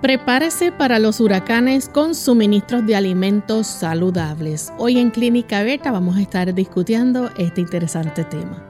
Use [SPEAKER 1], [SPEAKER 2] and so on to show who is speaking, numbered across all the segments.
[SPEAKER 1] Prepárese para los huracanes con suministros de alimentos saludables. Hoy en Clínica Abierta vamos a estar discutiendo este interesante tema.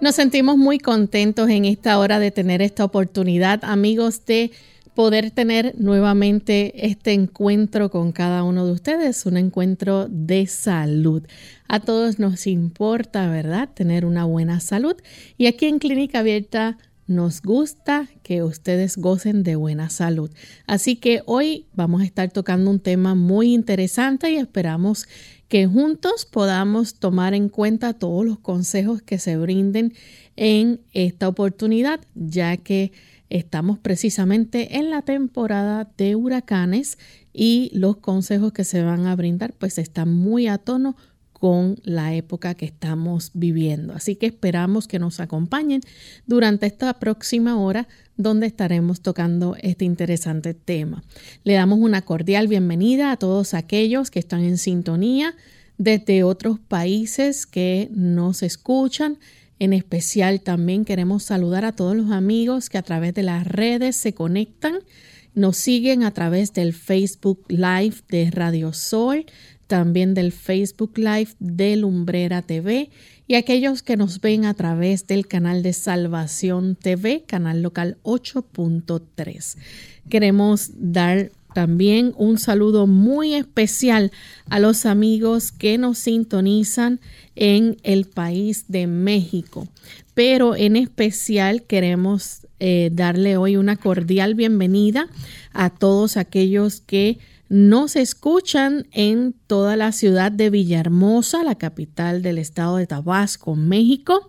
[SPEAKER 1] Nos sentimos muy contentos en esta hora de tener esta oportunidad, amigos, de poder tener nuevamente este encuentro con cada uno de ustedes, un encuentro de salud. A todos nos importa, ¿verdad?, tener una buena salud. Y aquí en Clínica Abierta nos gusta que ustedes gocen de buena salud. Así que hoy vamos a estar tocando un tema muy interesante y esperamos que juntos podamos tomar en cuenta todos los consejos que se brinden en esta oportunidad, ya que Estamos precisamente en la temporada de huracanes y los consejos que se van a brindar pues están muy a tono con la época que estamos viviendo. Así que esperamos que nos acompañen durante esta próxima hora donde estaremos tocando este interesante tema. Le damos una cordial bienvenida a todos aquellos que están en sintonía desde otros países que nos escuchan en especial también queremos saludar a todos los amigos que a través de las redes se conectan, nos siguen a través del Facebook Live de Radio Sol, también del Facebook Live de Lumbrera TV y aquellos que nos ven a través del canal de Salvación TV, canal local 8.3. Queremos dar también un saludo muy especial a los amigos que nos sintonizan en el país de México. Pero en especial queremos eh, darle hoy una cordial bienvenida a todos aquellos que nos escuchan en toda la ciudad de Villahermosa, la capital del estado de Tabasco, México,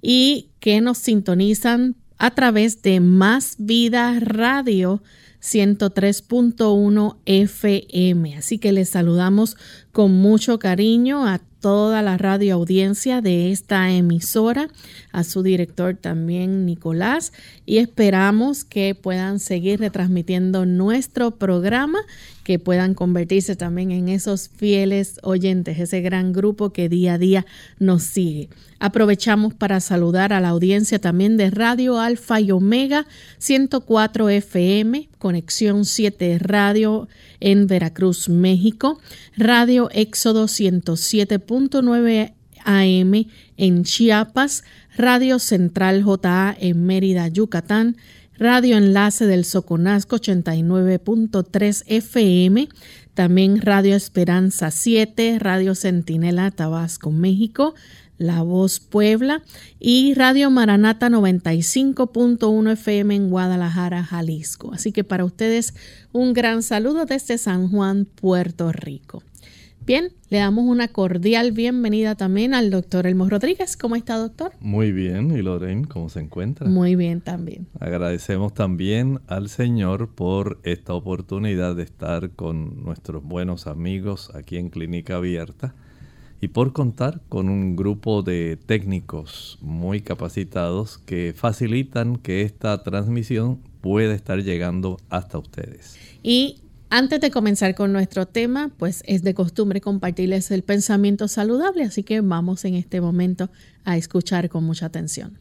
[SPEAKER 1] y que nos sintonizan a través de Más Vida Radio 103.1 FM. Así que les saludamos con mucho cariño a toda la radio audiencia de esta emisora, a su director también Nicolás, y esperamos que puedan seguir retransmitiendo nuestro programa, que puedan convertirse también en esos fieles oyentes, ese gran grupo que día a día nos sigue. Aprovechamos para saludar a la audiencia también de Radio Alfa y Omega 104 FM, Conexión 7 Radio en Veracruz, México, Radio Éxodo 107.9 AM en Chiapas, Radio Central JA en Mérida, Yucatán, Radio Enlace del Soconasco 89.3 FM, también Radio Esperanza 7, Radio Centinela Tabasco, México, La Voz Puebla y Radio Maranata 95.1 FM en Guadalajara, Jalisco. Así que para ustedes un gran saludo desde San Juan, Puerto Rico. Bien, le damos una cordial bienvenida también al doctor Elmo Rodríguez. ¿Cómo está, doctor?
[SPEAKER 2] Muy bien. ¿Y Lorraine, cómo se encuentra?
[SPEAKER 1] Muy bien también.
[SPEAKER 2] Agradecemos también al Señor por esta oportunidad de estar con nuestros buenos amigos aquí en Clínica Abierta y por contar con un grupo de técnicos muy capacitados que facilitan que esta transmisión pueda estar llegando hasta ustedes.
[SPEAKER 1] Y antes de comenzar con nuestro tema, pues es de costumbre compartirles el pensamiento saludable, así que vamos en este momento a escuchar con mucha atención.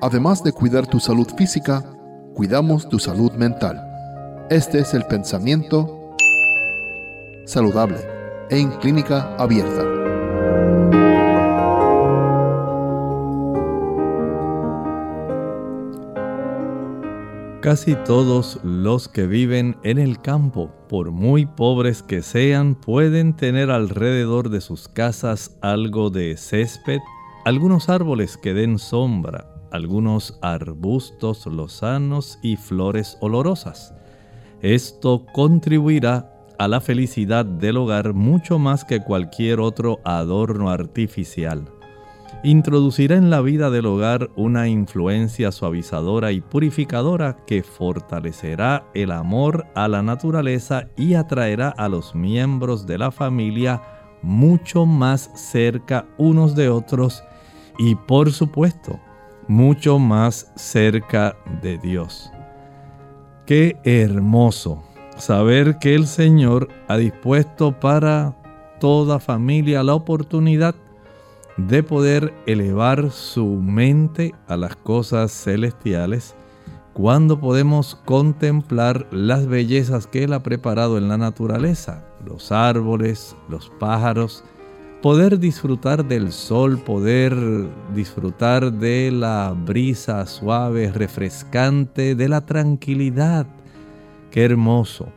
[SPEAKER 3] Además de cuidar tu salud física, cuidamos tu salud mental. Este es el pensamiento saludable en clínica abierta.
[SPEAKER 2] Casi todos los que viven en el campo, por muy pobres que sean, pueden tener alrededor de sus casas algo de césped, algunos árboles que den sombra, algunos arbustos lozanos y flores olorosas. Esto contribuirá a la felicidad del hogar mucho más que cualquier otro adorno artificial. Introducirá en la vida del hogar una influencia suavizadora y purificadora que fortalecerá el amor a la naturaleza y atraerá a los miembros de la familia mucho más cerca unos de otros y por supuesto mucho más cerca de Dios. Qué hermoso saber que el Señor ha dispuesto para toda familia la oportunidad de poder elevar su mente a las cosas celestiales cuando podemos contemplar las bellezas que Él ha preparado en la naturaleza, los árboles, los pájaros, poder disfrutar del sol, poder disfrutar de la brisa suave, refrescante, de la tranquilidad. Qué hermoso.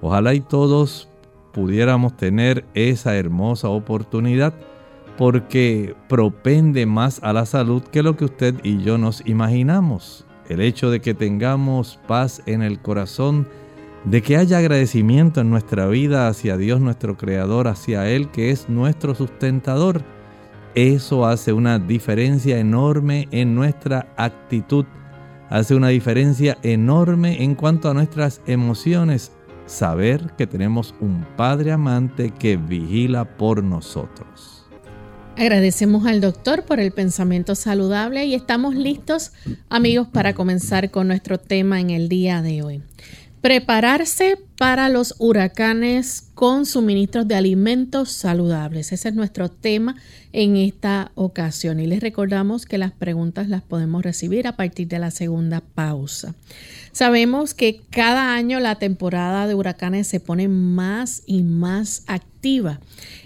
[SPEAKER 2] Ojalá y todos pudiéramos tener esa hermosa oportunidad porque propende más a la salud que lo que usted y yo nos imaginamos. El hecho de que tengamos paz en el corazón de que haya agradecimiento en nuestra vida hacia Dios nuestro Creador, hacia Él que es nuestro sustentador. Eso hace una diferencia enorme en nuestra actitud, hace una diferencia enorme en cuanto a nuestras emociones. Saber que tenemos un Padre amante que vigila por nosotros.
[SPEAKER 1] Agradecemos al doctor por el pensamiento saludable y estamos listos amigos para comenzar con nuestro tema en el día de hoy. Prepararse para los huracanes con suministros de alimentos saludables. Ese es nuestro tema en esta ocasión. Y les recordamos que las preguntas las podemos recibir a partir de la segunda pausa. Sabemos que cada año la temporada de huracanes se pone más y más activa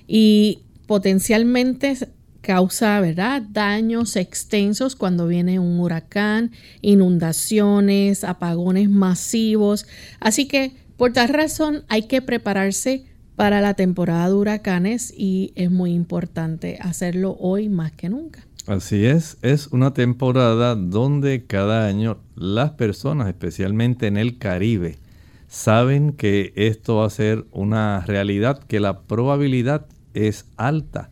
[SPEAKER 1] y potencialmente causa ¿verdad? daños extensos cuando viene un huracán, inundaciones, apagones masivos. Así que por tal razón hay que prepararse para la temporada de huracanes y es muy importante hacerlo hoy más que nunca.
[SPEAKER 2] Así es, es una temporada donde cada año las personas, especialmente en el Caribe, saben que esto va a ser una realidad, que la probabilidad es alta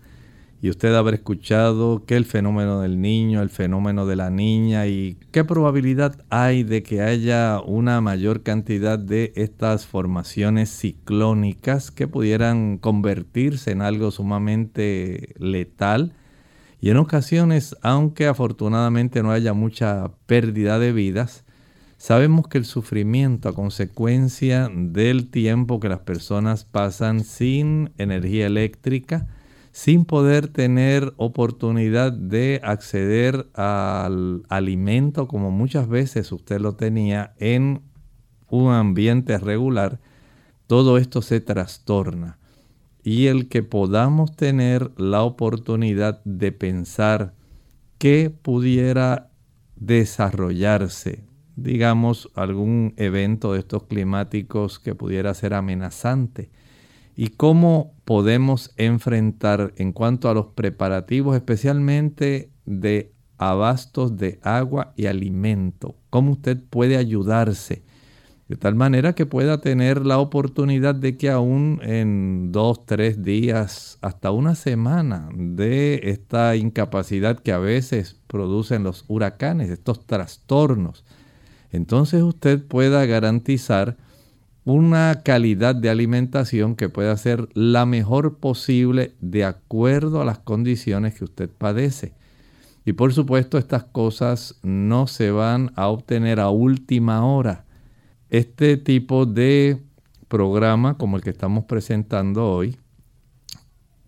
[SPEAKER 2] y usted habrá escuchado que el fenómeno del niño, el fenómeno de la niña y qué probabilidad hay de que haya una mayor cantidad de estas formaciones ciclónicas que pudieran convertirse en algo sumamente letal. Y en ocasiones, aunque afortunadamente no haya mucha pérdida de vidas, sabemos que el sufrimiento a consecuencia del tiempo que las personas pasan sin energía eléctrica, sin poder tener oportunidad de acceder al alimento como muchas veces usted lo tenía en un ambiente regular, todo esto se trastorna. Y el que podamos tener la oportunidad de pensar que pudiera desarrollarse, digamos, algún evento de estos climáticos que pudiera ser amenazante, y cómo podemos enfrentar en cuanto a los preparativos, especialmente de abastos de agua y alimento, cómo usted puede ayudarse de tal manera que pueda tener la oportunidad de que aún en dos, tres días, hasta una semana de esta incapacidad que a veces producen los huracanes, estos trastornos, entonces usted pueda garantizar una calidad de alimentación que pueda ser la mejor posible de acuerdo a las condiciones que usted padece. Y por supuesto estas cosas no se van a obtener a última hora. Este tipo de programa como el que estamos presentando hoy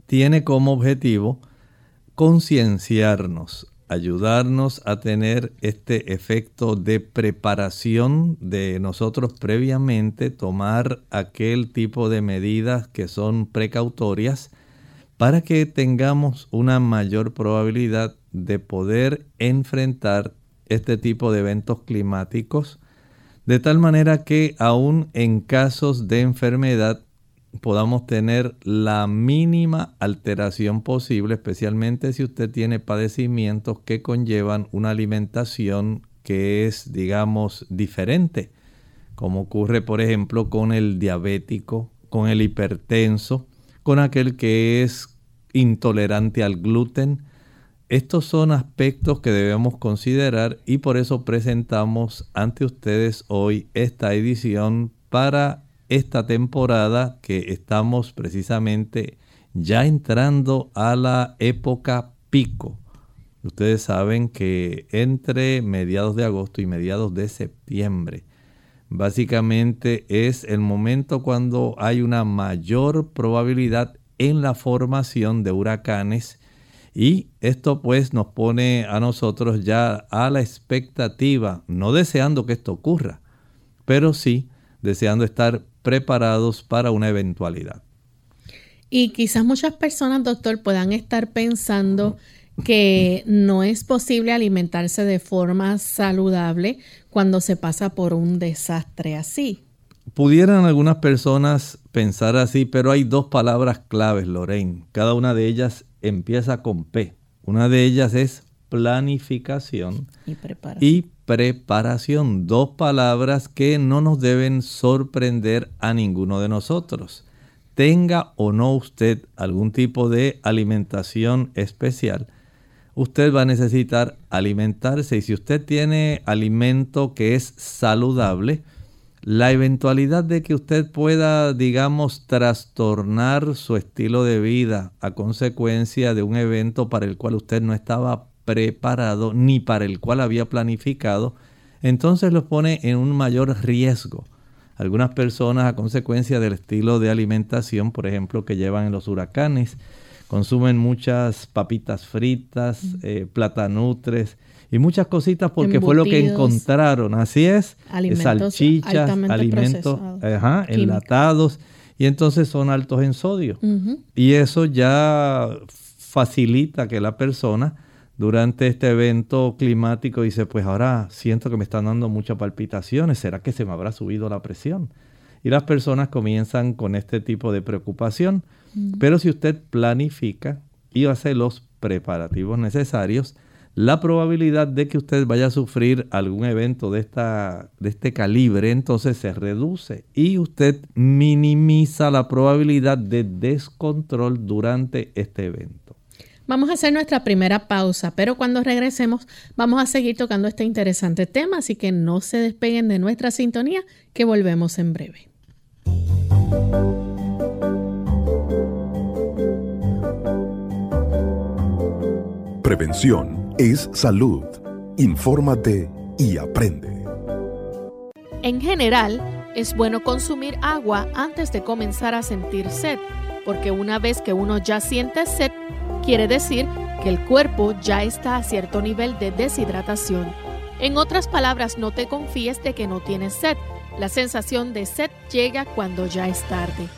[SPEAKER 2] tiene como objetivo concienciarnos ayudarnos a tener este efecto de preparación de nosotros previamente, tomar aquel tipo de medidas que son precautorias para que tengamos una mayor probabilidad de poder enfrentar este tipo de eventos climáticos, de tal manera que aún en casos de enfermedad podamos tener la mínima alteración posible, especialmente si usted tiene padecimientos que conllevan una alimentación que es, digamos, diferente, como ocurre, por ejemplo, con el diabético, con el hipertenso, con aquel que es intolerante al gluten. Estos son aspectos que debemos considerar y por eso presentamos ante ustedes hoy esta edición para esta temporada que estamos precisamente ya entrando a la época pico. Ustedes saben que entre mediados de agosto y mediados de septiembre, básicamente es el momento cuando hay una mayor probabilidad en la formación de huracanes y esto pues nos pone a nosotros ya a la expectativa, no deseando que esto ocurra, pero sí deseando estar preparados para una eventualidad.
[SPEAKER 1] Y quizás muchas personas, doctor, puedan estar pensando que no es posible alimentarse de forma saludable cuando se pasa por un desastre así.
[SPEAKER 2] Pudieran algunas personas pensar así, pero hay dos palabras claves, Lorraine. Cada una de ellas empieza con P. Una de ellas es planificación y preparación. y preparación. Dos palabras que no nos deben sorprender a ninguno de nosotros. Tenga o no usted algún tipo de alimentación especial, usted va a necesitar alimentarse y si usted tiene alimento que es saludable, la eventualidad de que usted pueda, digamos, trastornar su estilo de vida a consecuencia de un evento para el cual usted no estaba preparado ni para el cual había planificado, entonces lo pone en un mayor riesgo. Algunas personas a consecuencia del estilo de alimentación, por ejemplo, que llevan en los huracanes, consumen muchas papitas fritas, eh, platanutres y muchas cositas porque fue lo que encontraron. Así es, salchichas, alimentos enlatados y entonces son altos en sodio. Y eso ya facilita que la persona durante este evento climático dice, pues ahora siento que me están dando muchas palpitaciones, ¿será que se me habrá subido la presión? Y las personas comienzan con este tipo de preocupación. Pero si usted planifica y hace los preparativos necesarios, la probabilidad de que usted vaya a sufrir algún evento de, esta, de este calibre entonces se reduce y usted minimiza la probabilidad de descontrol durante este evento.
[SPEAKER 1] Vamos a hacer nuestra primera pausa, pero cuando regresemos vamos a seguir tocando este interesante tema, así que no se despeguen de nuestra sintonía, que volvemos en breve.
[SPEAKER 4] Prevención es salud. Infórmate y aprende.
[SPEAKER 1] En general, es bueno consumir agua antes de comenzar a sentir sed, porque una vez que uno ya siente sed, quiere decir que el cuerpo ya está a cierto nivel de deshidratación. En otras palabras, no te confíes de que no tienes sed. La sensación de sed llega cuando ya es tarde.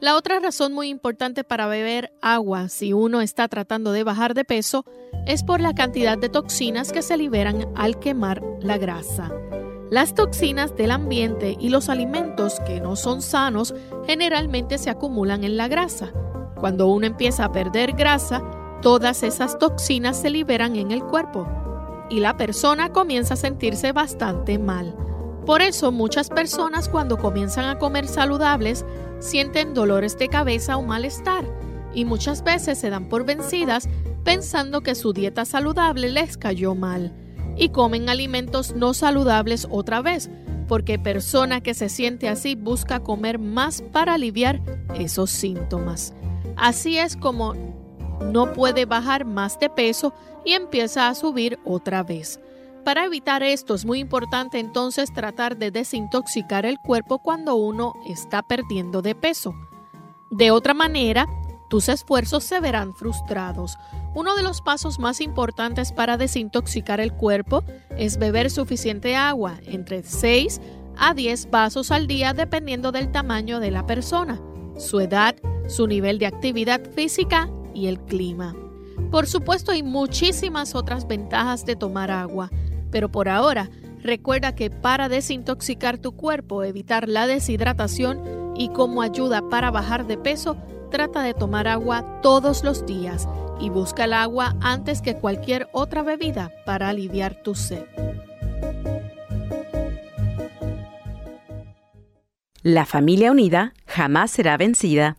[SPEAKER 1] La otra razón muy importante para beber agua si uno está tratando de bajar de peso es por la cantidad de toxinas que se liberan al quemar la grasa. Las toxinas del ambiente y los alimentos que no son sanos generalmente se acumulan en la grasa. Cuando uno empieza a perder grasa, todas esas toxinas se liberan en el cuerpo y la persona comienza a sentirse bastante mal. Por eso muchas personas cuando comienzan a comer saludables sienten dolores de cabeza o malestar y muchas veces se dan por vencidas pensando que su dieta saludable les cayó mal y comen alimentos no saludables otra vez, porque persona que se siente así busca comer más para aliviar esos síntomas. Así es como no puede bajar más de peso y empieza a subir otra vez. Para evitar esto es muy importante entonces tratar de desintoxicar el cuerpo cuando uno está perdiendo de peso. De otra manera, tus esfuerzos se verán frustrados. Uno de los pasos más importantes para desintoxicar el cuerpo es beber suficiente agua, entre 6 a 10 vasos al día dependiendo del tamaño de la persona, su edad, su nivel de actividad física y el clima. Por supuesto hay muchísimas otras ventajas de tomar agua. Pero por ahora, recuerda que para desintoxicar tu cuerpo, evitar la deshidratación
[SPEAKER 5] Y como ayuda para bajar de peso, trata de tomar agua todos los días y busca el agua antes que cualquier otra bebida para aliviar tu sed.
[SPEAKER 6] La familia unida jamás será vencida.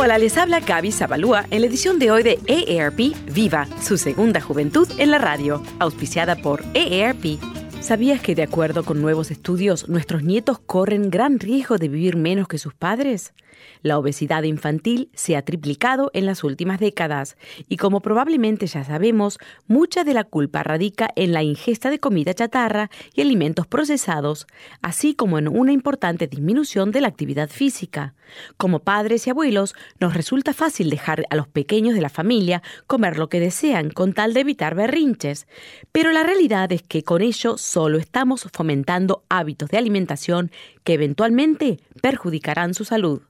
[SPEAKER 6] Hola, les habla Gaby Zabalúa en la edición de hoy de EARP Viva, su segunda juventud en la radio, auspiciada por EARP. ¿Sabías que de acuerdo con nuevos estudios, nuestros nietos corren gran riesgo de vivir menos que sus padres? La obesidad infantil se ha triplicado en las últimas décadas y como probablemente ya sabemos, mucha de la culpa radica en la ingesta de comida chatarra y alimentos procesados, así como en una importante disminución de la actividad física. Como padres y abuelos, nos resulta fácil dejar a los pequeños de la familia comer lo que desean con tal de evitar berrinches, pero la realidad es que con ello solo estamos fomentando hábitos de alimentación que eventualmente perjudicarán su salud.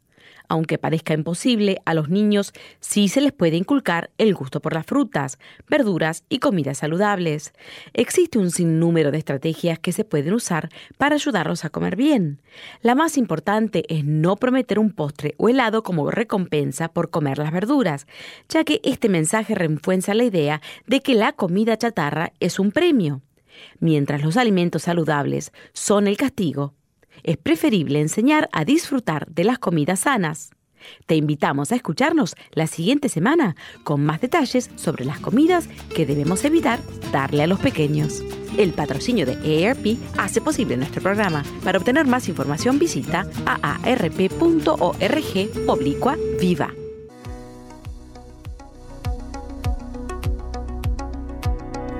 [SPEAKER 6] Aunque parezca imposible, a los niños sí se les puede inculcar el gusto por las frutas, verduras y comidas saludables. Existe un sinnúmero de estrategias que se pueden usar para ayudarlos a comer bien. La más importante es no prometer un postre o helado como recompensa por comer las verduras, ya que este mensaje refuerza la idea de que la comida chatarra es un premio. Mientras los alimentos saludables son el castigo, es preferible enseñar a disfrutar de las comidas sanas. Te invitamos a escucharnos la siguiente semana con más detalles sobre las comidas que debemos evitar darle a los pequeños. El patrocinio de EARP hace posible nuestro programa. Para obtener más información visita aarp.org oblicua viva.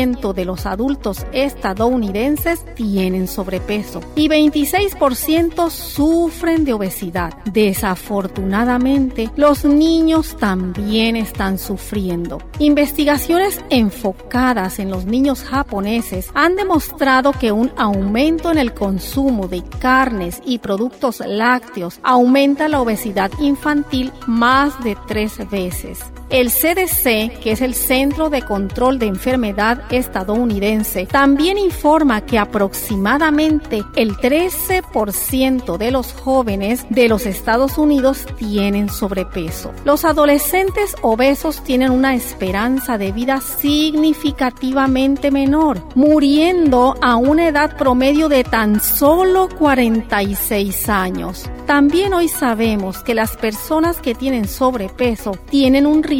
[SPEAKER 7] de los adultos estadounidenses tienen sobrepeso y 26% sufren de obesidad. Desafortunadamente, los niños también están sufriendo. Investigaciones enfocadas en los niños japoneses han demostrado que un aumento en el consumo de carnes y productos lácteos aumenta la obesidad infantil más de tres veces. El CDC, que es el Centro de Control de Enfermedad estadounidense, también informa que aproximadamente el 13% de los jóvenes de los Estados Unidos tienen sobrepeso. Los adolescentes obesos tienen una esperanza de vida significativamente menor, muriendo a una edad promedio de tan solo 46 años. También hoy sabemos que las personas que tienen sobrepeso tienen un riesgo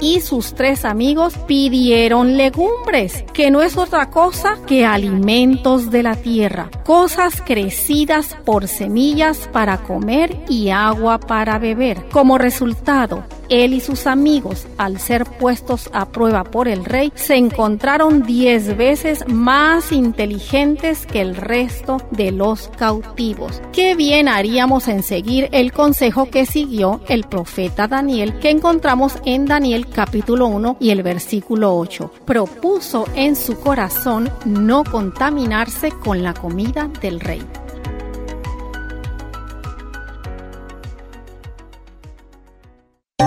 [SPEAKER 7] y sus tres amigos pidieron legumbres, que no es otra cosa que alimentos de la tierra, cosas crecidas por semillas para comer y agua para beber. Como resultado, él y sus amigos, al ser puestos a prueba por el rey, se encontraron diez veces más inteligentes que el resto de los cautivos. Qué bien haríamos en seguir el consejo que siguió el profeta Daniel, que encontramos en Daniel capítulo 1 y el versículo 8. Propuso en su corazón no contaminarse con la comida del rey.
[SPEAKER 1] Ya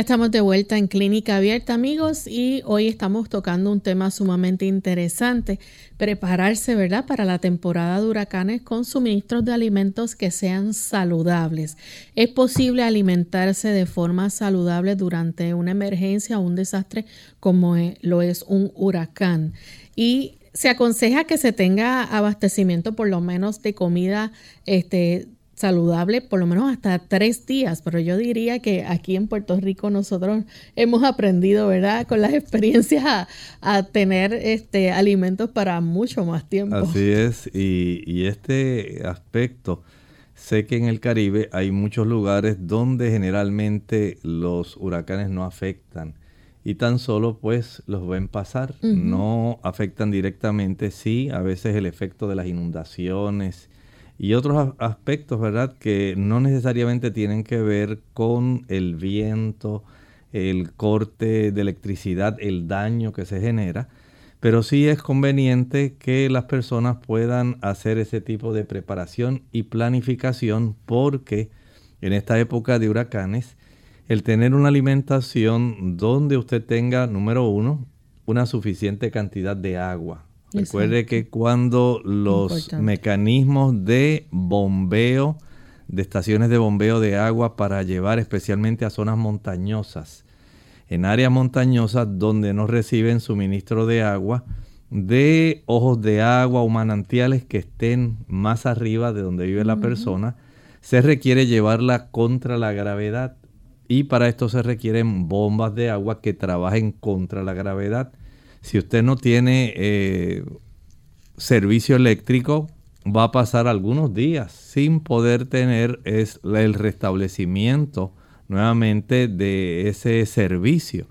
[SPEAKER 1] estamos de vuelta en Clínica Abierta, amigos, y hoy estamos tocando un tema sumamente interesante, prepararse, ¿verdad?, para la temporada de huracanes con suministros de alimentos que sean saludables. Es posible alimentarse de forma saludable durante una emergencia o un desastre como lo es un huracán. Y se aconseja que se tenga abastecimiento por lo menos de comida este, saludable por lo menos hasta tres días, pero yo diría que aquí en Puerto Rico nosotros hemos aprendido, ¿verdad? Con las experiencias a, tener este alimentos para mucho más tiempo.
[SPEAKER 2] Así es, y, y, este aspecto, sé que en el Caribe hay muchos lugares donde generalmente los huracanes no afectan y tan solo pues los ven pasar, no afectan directamente, sí, a veces el efecto de las inundaciones, y otros aspectos, ¿verdad?, que no necesariamente tienen que ver con el viento, el corte de electricidad, el daño que se genera, pero sí es conveniente que las personas puedan hacer ese tipo de preparación y planificación porque en esta época de huracanes, el tener una alimentación donde usted tenga, número uno, una suficiente cantidad de agua, Recuerde que cuando los mecanismos de bombeo, de estaciones de bombeo de agua para llevar especialmente a zonas montañosas, en áreas montañosas donde no reciben suministro de agua, de ojos de agua o manantiales que estén más arriba de donde vive la persona, se requiere llevarla contra la gravedad y para esto se requieren bombas de agua que trabajen contra la gravedad. Si usted no tiene eh, servicio eléctrico, va a pasar algunos días sin poder tener el restablecimiento nuevamente de ese servicio.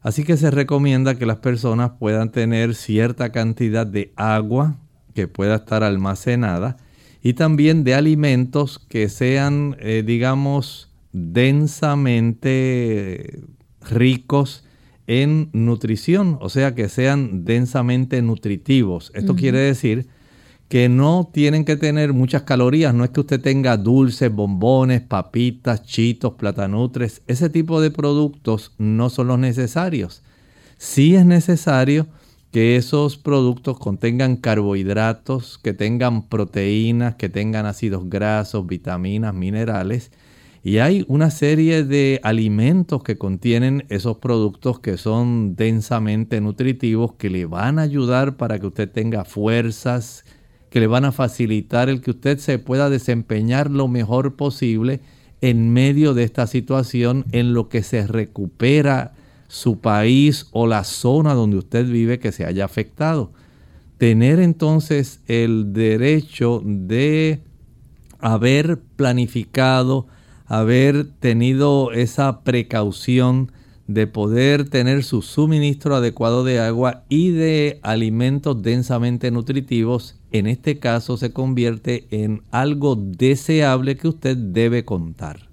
[SPEAKER 2] Así que se recomienda que las personas puedan tener cierta cantidad de agua que pueda estar almacenada y también de alimentos que sean, eh, digamos, densamente ricos en nutrición, o sea que sean densamente nutritivos. Esto quiere decir que no tienen que tener muchas calorías, no es que usted tenga dulces, bombones, papitas, chitos, platanutres, ese tipo de productos no son los necesarios. Sí es necesario que esos productos contengan carbohidratos, que tengan proteínas, que tengan ácidos grasos, vitaminas, minerales, y hay una serie de alimentos que contienen esos productos que son densamente nutritivos, que le van a ayudar para que usted tenga fuerzas, que le van a facilitar el que usted se pueda desempeñar lo mejor posible en medio de esta situación en lo que se recupera su país o la zona donde usted vive que se haya afectado. Tener entonces el derecho de haber planificado, haber tenido esa precaución de poder tener su suministro adecuado de agua y de alimentos densamente nutritivos, en este caso se convierte en algo deseable que usted debe contar.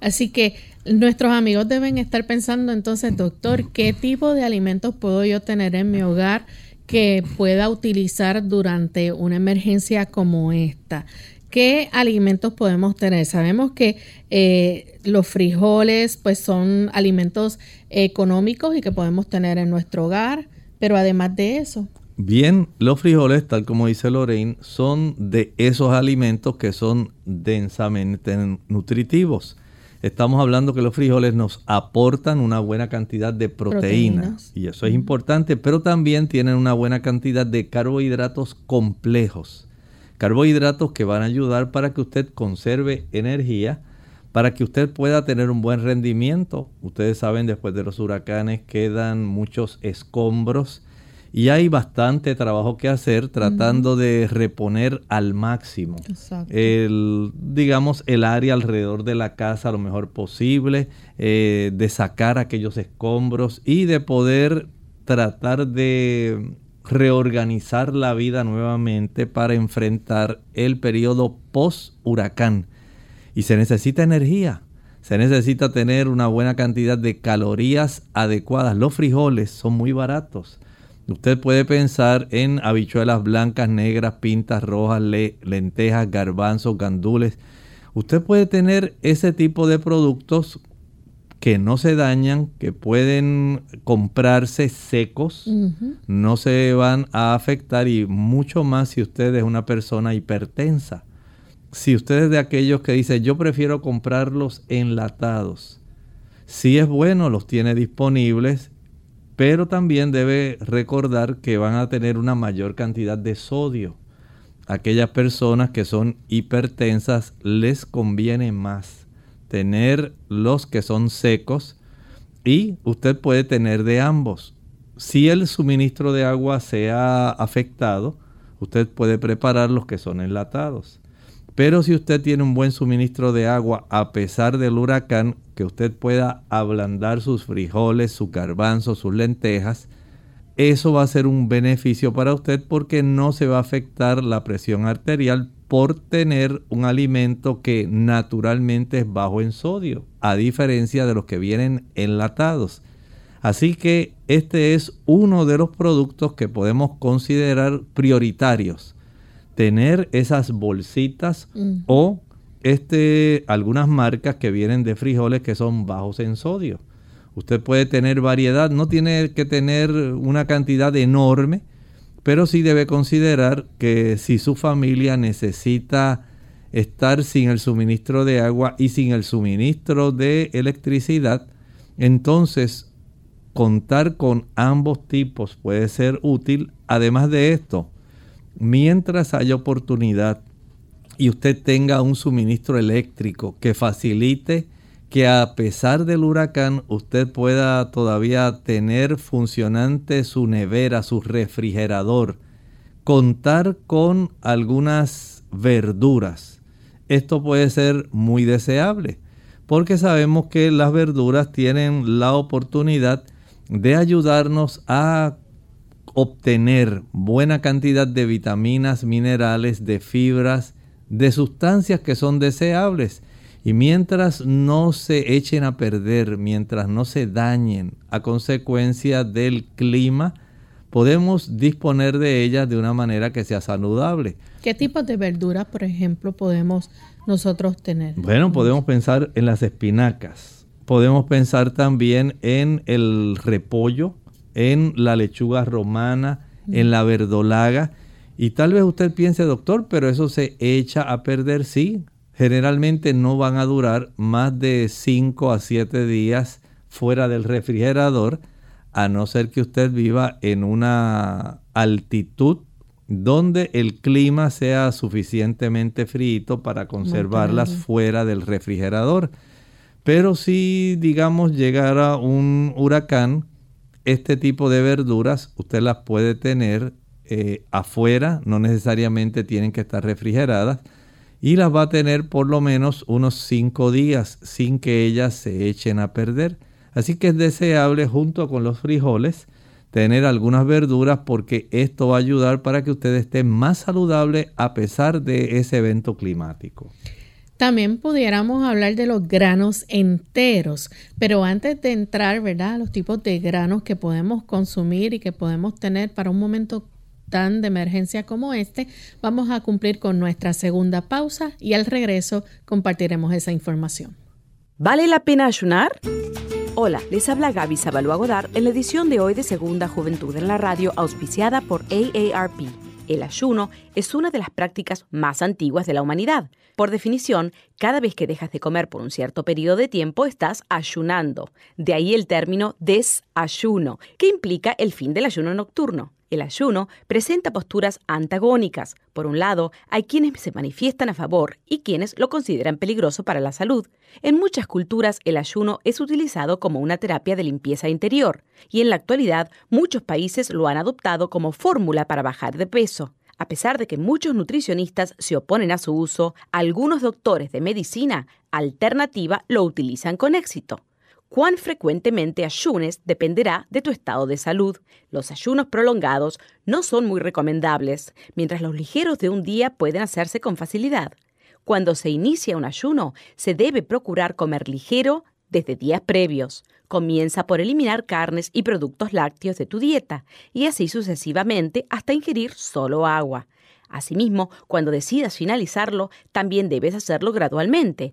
[SPEAKER 1] Así que nuestros amigos deben estar pensando entonces, doctor, ¿qué tipo de alimentos puedo yo tener en mi hogar que pueda utilizar durante una emergencia como esta? ¿Qué alimentos podemos tener? Sabemos que eh, los frijoles pues son alimentos económicos y que podemos tener en nuestro hogar, pero además de eso.
[SPEAKER 2] Bien, los frijoles, tal como dice Lorraine, son de esos alimentos que son densamente nutritivos. Estamos hablando que los frijoles nos aportan una buena cantidad de proteínas, y eso es importante, pero también tienen una buena cantidad de carbohidratos complejos carbohidratos que van a ayudar para que usted conserve energía, para que usted pueda tener un buen rendimiento. Ustedes saben, después de los huracanes quedan muchos escombros y hay bastante trabajo que hacer tratando de reponer al máximo el, digamos, el área alrededor de la casa lo mejor posible, eh, de sacar aquellos escombros y de poder tratar de reorganizar la vida nuevamente para enfrentar el periodo post-huracán. Y se necesita energía, se necesita tener una buena cantidad de calorías adecuadas. Los frijoles son muy baratos. Usted puede pensar en habichuelas blancas, negras, pintas rojas, lentejas, garbanzos, gandules. Usted puede tener ese tipo de productos que no se dañan, que pueden comprarse secos, no se van a afectar y mucho más si usted es una persona hipertensa. Si usted es de aquellos que dice yo prefiero comprarlos enlatados, si es bueno, los tiene disponibles, pero también debe recordar que van a tener una mayor cantidad de sodio. Aquellas personas que son hipertensas les conviene más tener los que son secos y usted puede tener de ambos. Si el suministro de agua se ha afectado, usted puede preparar los que son enlatados. Pero si usted tiene un buen suministro de agua a pesar del huracán, que usted pueda ablandar sus frijoles, su garbanzo, sus lentejas, eso va a ser un beneficio para usted porque no se va a afectar la presión arterial por tener un alimento que naturalmente es bajo en sodio, a diferencia de los que vienen enlatados. Así que este es uno de los productos que podemos considerar prioritarios tener esas bolsitas o este, algunas marcas que vienen de frijoles que son bajos en sodio. Usted puede tener variedad, no tiene que tener una cantidad enorme, pero sí debe considerar que si su familia necesita estar sin el suministro de agua y sin el suministro de electricidad, entonces contar con ambos tipos puede ser útil. Además de esto, mientras haya oportunidad y usted tenga un suministro eléctrico que facilite que a pesar del huracán usted pueda todavía tener funcionante su nevera, su refrigerador, contar con algunas verduras. Esto puede ser muy deseable porque sabemos que las verduras tienen la oportunidad de ayudarnos a obtener buena cantidad de vitaminas, minerales, de fibras, de sustancias que son deseables. Y mientras no se echen a perder, mientras no se dañen a consecuencia del clima, podemos disponer de ellas de una manera que sea saludable.
[SPEAKER 1] ¿Qué tipos de verduras, por ejemplo, podemos nosotros tener?
[SPEAKER 2] Bueno, podemos pensar en las espinacas. Podemos pensar también en el repollo, en la lechuga romana, en la verdolaga. Y tal vez usted piense, doctor, pero eso se echa a perder, sí. Generalmente no van a durar más de 5 a 7 días fuera del refrigerador, a no ser que usted viva en una altitud donde el clima sea suficientemente frío para conservarlas fuera del refrigerador. Pero si, digamos, llegara un huracán, este tipo de verduras usted las puede tener eh, afuera, no necesariamente tienen que estar refrigeradas, y las va a tener por lo menos unos 5 días sin que ellas se echen a perder. Así que es deseable junto con los frijoles tener algunas verduras porque esto va a ayudar para que usted esté más saludable a pesar de ese evento climático.
[SPEAKER 1] También pudiéramos hablar de los granos enteros, pero antes de entrar, ¿verdad?, los tipos de granos que podemos consumir y que podemos tener para un momento tan de emergencia como este, vamos a cumplir con nuestra segunda pausa y al regreso compartiremos esa información.
[SPEAKER 6] ¿Vale la pena ayunar? Hola, les habla Gaby Zabalúa Godard en la edición de hoy de Segunda Juventud en la Radio, auspiciada por AARP. El ayuno es una de las prácticas más antiguas de la humanidad. Por definición, cada vez que dejas de comer por un cierto periodo de tiempo estás ayunando. De ahí el término desayuno, que implica el fin del ayuno nocturno. El ayuno presenta posturas antagónicas. Por un lado, hay quienes se manifiestan a favor y quienes lo consideran peligroso para la salud. En muchas culturas, el ayuno es utilizado como una terapia de limpieza interior, y en la actualidad muchos países lo han adoptado como fórmula para bajar de peso. A pesar de que muchos nutricionistas se oponen a su uso, algunos doctores de medicina alternativa lo utilizan con éxito cuán frecuentemente ayunes dependerá de tu estado de salud. Los ayunos prolongados no son muy recomendables, mientras los ligeros de un día pueden hacerse con facilidad. Cuando se inicia un ayuno, se debe procurar comer ligero desde días previos. Comienza por eliminar carnes y productos lácteos de tu dieta y así sucesivamente hasta ingerir solo agua. Asimismo, cuando decidas finalizarlo, también debes hacerlo gradualmente,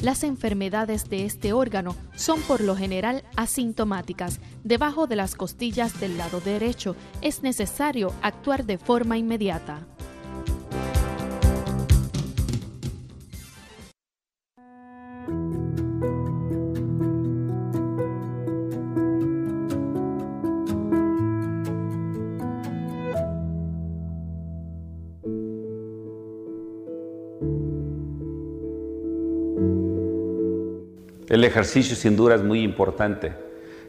[SPEAKER 5] Las enfermedades de este órgano son por lo general asintomáticas. Debajo de las costillas del lado derecho es necesario actuar de forma inmediata.
[SPEAKER 8] El ejercicio sin duda es muy importante.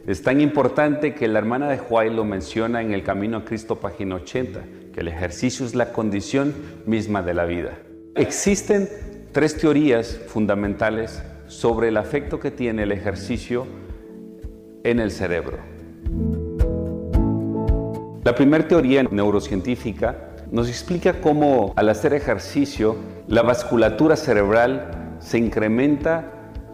[SPEAKER 8] Es tan importante que la hermana de Juárez lo menciona en el Camino a Cristo, página 80, que el ejercicio es la condición misma de la vida. Existen tres teorías fundamentales sobre el afecto que tiene el ejercicio en el cerebro. La primera teoría neurocientífica nos explica cómo al hacer ejercicio la vasculatura cerebral se incrementa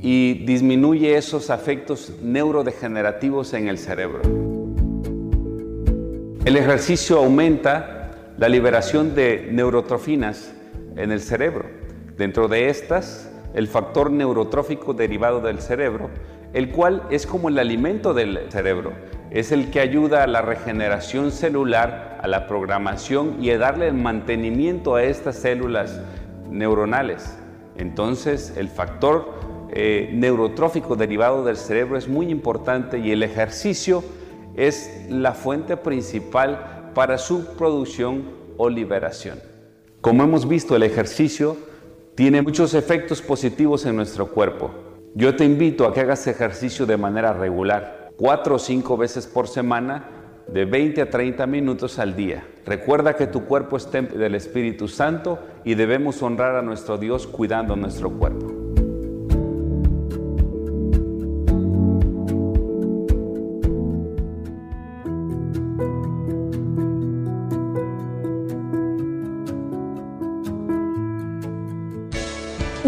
[SPEAKER 8] y disminuye esos afectos neurodegenerativos en el cerebro. El ejercicio aumenta la liberación de neurotrofinas en el cerebro. Dentro de estas, el factor neurotrófico derivado del cerebro, el cual es como el alimento del cerebro, es el que ayuda a la regeneración celular, a la programación y a darle el mantenimiento a estas células neuronales. Entonces, el factor eh, neurotrófico derivado del cerebro es muy importante y el ejercicio es la fuente principal para su producción o liberación. Como hemos visto, el ejercicio tiene muchos efectos positivos en nuestro cuerpo. Yo te invito a que hagas ejercicio de manera regular, cuatro o cinco veces por semana, de 20 a 30 minutos al día. Recuerda que tu cuerpo es templo del Espíritu Santo y debemos honrar a nuestro Dios cuidando nuestro cuerpo.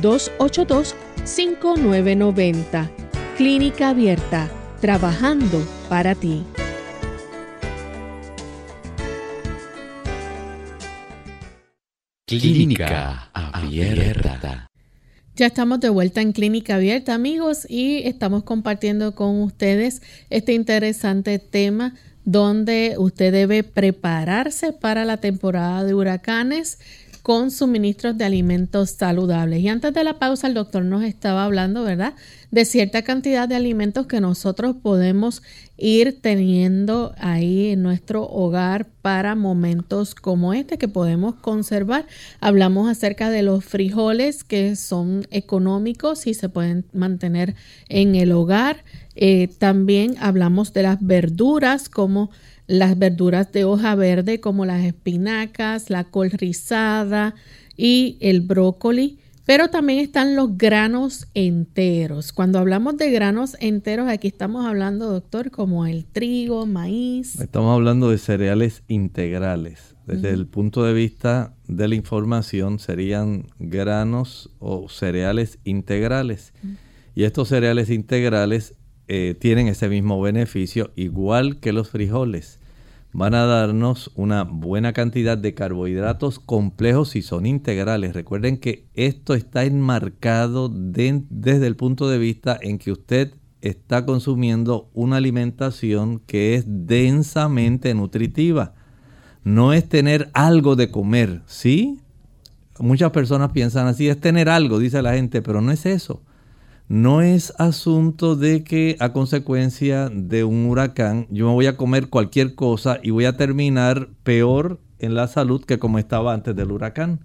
[SPEAKER 1] 282-5990. Clínica Abierta, trabajando para ti.
[SPEAKER 9] Clínica Abierta.
[SPEAKER 1] Ya estamos de vuelta en Clínica Abierta, amigos, y estamos compartiendo con ustedes este interesante tema donde usted debe prepararse para la temporada de huracanes con suministros de alimentos saludables. Y antes de la pausa, el doctor nos estaba hablando, ¿verdad?, de cierta cantidad de alimentos que nosotros podemos ir teniendo ahí en nuestro hogar para momentos como este que podemos conservar. Hablamos acerca de los frijoles que son económicos y se pueden mantener en el hogar. Eh, también hablamos de las verduras como las verduras de hoja verde como las espinacas, la col rizada y el brócoli, pero también están los granos enteros. Cuando hablamos de granos enteros, aquí estamos hablando, doctor, como el trigo, maíz.
[SPEAKER 2] Estamos hablando de cereales integrales. Desde el punto de vista de la información, serían granos o cereales integrales. Y estos cereales integrales eh, tienen ese mismo beneficio, igual que los frijoles. Van a darnos una buena cantidad de carbohidratos complejos y son integrales. Recuerden que esto está enmarcado desde el punto de vista en que usted está consumiendo una alimentación que es densamente nutritiva. No es tener algo de comer, ¿sí? muchas personas piensan así, es tener algo, dice la gente, pero no es eso. No es asunto de que a consecuencia de un huracán yo me voy a comer cualquier cosa y voy a terminar peor en la salud que como estaba antes del huracán.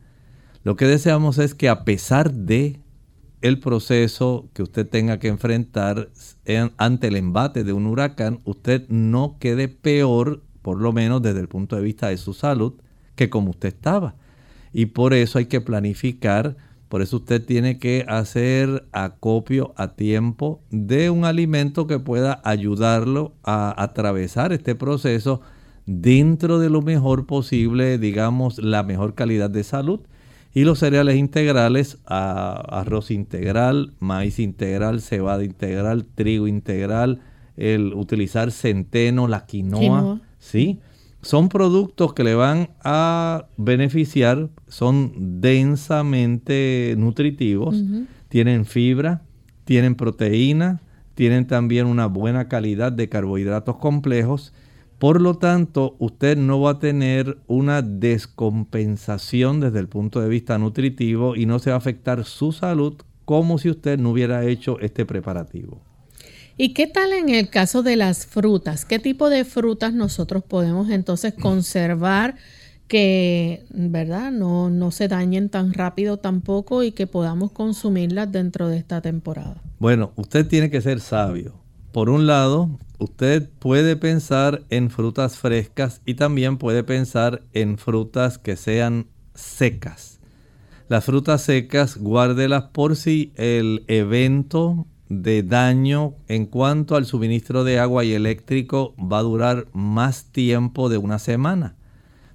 [SPEAKER 2] Lo que deseamos es que a pesar de el proceso que usted tenga que enfrentar ante el embate de un huracán, usted no quede peor, por lo menos desde el punto de vista de su salud, que como usted estaba. Y por eso hay que planificar, por eso usted tiene que hacer acopio a tiempo de un alimento que pueda ayudarlo a atravesar este proceso dentro de lo mejor posible, digamos, la mejor calidad de salud. Y los cereales integrales, arroz integral, maíz integral, cebada integral, trigo integral, el utilizar centeno, la quinoa, ¿sí? Son productos que le van a beneficiar, son densamente nutritivos, tienen fibra, tienen proteína, tienen también una buena calidad de carbohidratos complejos por lo tanto, usted no va a tener una descompensación desde el punto de vista nutritivo y no se va a afectar su salud como si usted no hubiera hecho este preparativo.
[SPEAKER 1] ¿Y qué tal en el caso de las frutas? ¿Qué tipo de frutas nosotros podemos entonces conservar que, verdad, no, no se dañen tan rápido tampoco y que podamos consumirlas dentro de esta temporada?
[SPEAKER 2] Bueno, usted tiene que ser sabio. Por un lado, usted puede pensar en frutas frescas y también puede pensar en frutas que sean secas. Las frutas secas, guárdelas por si el evento de daño en cuanto al suministro de agua y eléctrico va a durar más tiempo de una semana.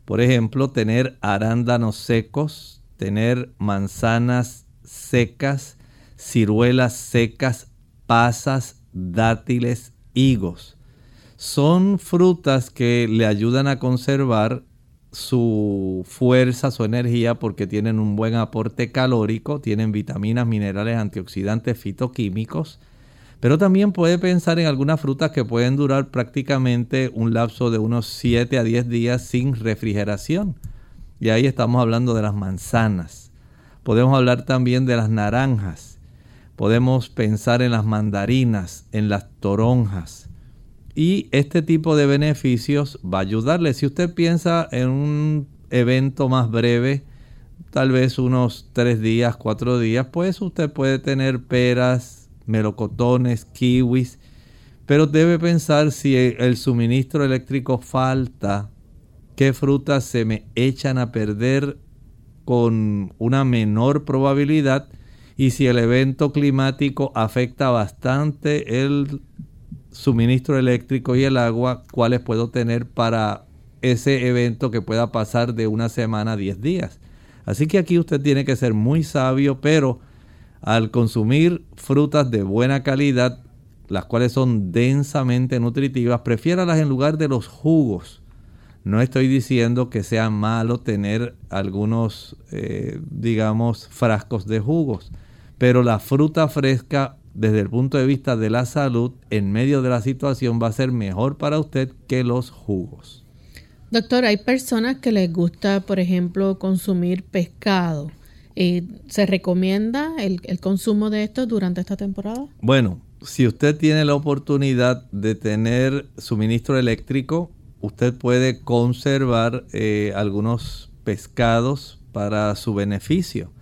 [SPEAKER 2] Por ejemplo, tener arándanos secos, tener manzanas secas, ciruelas secas, pasas, dátiles, higos. Son frutas que le ayudan a conservar su fuerza, su energía, porque tienen un buen aporte calórico, tienen vitaminas, minerales, antioxidantes, fitoquímicos. Pero también puede pensar en algunas frutas que pueden durar prácticamente un lapso de unos 7 a 10 días sin refrigeración. Y ahí estamos hablando de las manzanas. Podemos hablar también de las naranjas Podemos pensar en las mandarinas, en las toronjas. Y este tipo de beneficios va a ayudarle. Si usted piensa en un evento más breve, tal vez unos tres días, cuatro días, pues usted puede tener peras, melocotones, kiwis, pero debe pensar si el suministro eléctrico falta, qué frutas se me echan a perder con una menor probabilidad y si el evento climático afecta bastante el suministro eléctrico y el agua, cuáles puedo tener para ese evento que pueda pasar de una semana a 10 días. Así que aquí usted tiene que ser muy sabio, pero al consumir frutas de buena calidad, las cuales son densamente nutritivas, prefiéralas en lugar de los jugos. No estoy diciendo que sea malo tener algunos, eh, digamos, frascos de jugos pero la fruta fresca desde el punto de vista de la salud en medio de la situación va a ser mejor para usted que los jugos.
[SPEAKER 1] Doctor, hay personas que les gusta, por ejemplo, consumir pescado. Eh, ¿Se recomienda el, consumo de esto durante esta temporada?
[SPEAKER 2] Bueno, si usted tiene la oportunidad de tener suministro eléctrico, usted puede conservar eh, algunos pescados para su beneficio.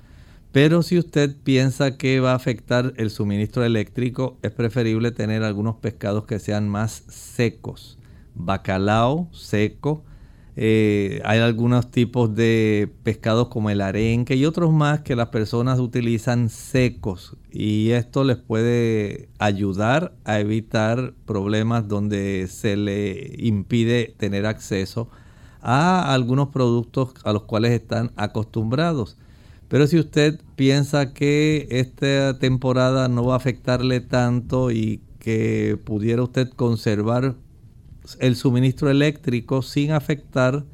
[SPEAKER 2] Pero si usted piensa que va a afectar el suministro eléctrico, es preferible tener algunos pescados que sean más secos. Bacalao seco. Eh, hay algunos tipos de pescados como el arenque y otros más que las personas utilizan secos y esto les puede ayudar a evitar problemas donde se le impide tener acceso a algunos productos a los cuales están acostumbrados. Pero si usted piensa que esta temporada no va a afectarle tanto y que pudiera usted conservar el suministro eléctrico sin afectar,